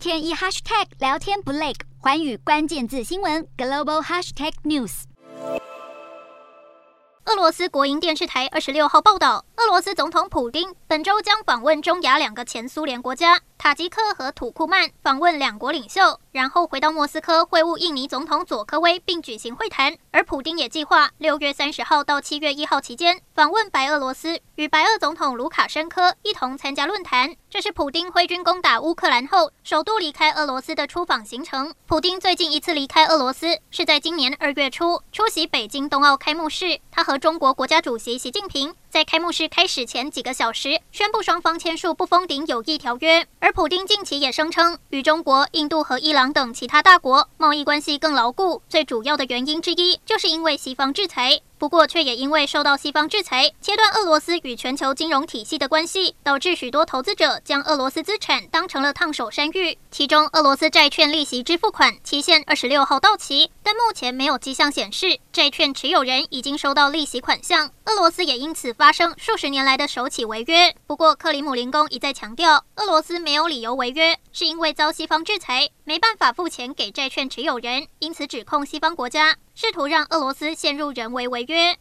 天一 hashtag 聊天不累，寰宇关键字新闻 global hashtag news。俄罗斯国营电视台二十六号报道，俄罗斯总统普京本周将访问中亚两个前苏联国家塔吉克和土库曼，访问两国领袖，然后回到莫斯科会晤印尼总统佐科威，并举行会谈。而普丁也计划六月三十号到七月一号期间访问白俄罗斯，与白俄总统卢卡申科一同参加论坛。这是普丁挥军攻打乌克兰后首度离开俄罗斯的出访行程。普丁最近一次离开俄罗斯是在今年二月初出席北京冬奥开幕式，他和中国国家主席习近平在开幕式开始前几个小时宣布双方签署不封顶友谊条约。而普京近期也声称，与中国、印度和伊朗等其他大国贸易关系更牢固，最主要的原因之一就是因为西方制裁。不过，却也因为受到西方制裁，切断俄罗斯与全球金融体系的关系，导致许多投资者将俄罗斯资产当成了烫手山芋。其中，俄罗斯债券利息支付款期限二十六号到期，但目前没有迹象显示债券持有人已经收到利息款项。俄罗斯也因此发生数十年来的首起违约。不过，克里姆林宫一再强调，俄罗斯没有理由违约，是因为遭西方制裁，没办法付钱给债券持有人，因此指控西方国家试图让俄罗斯陷入人为违约。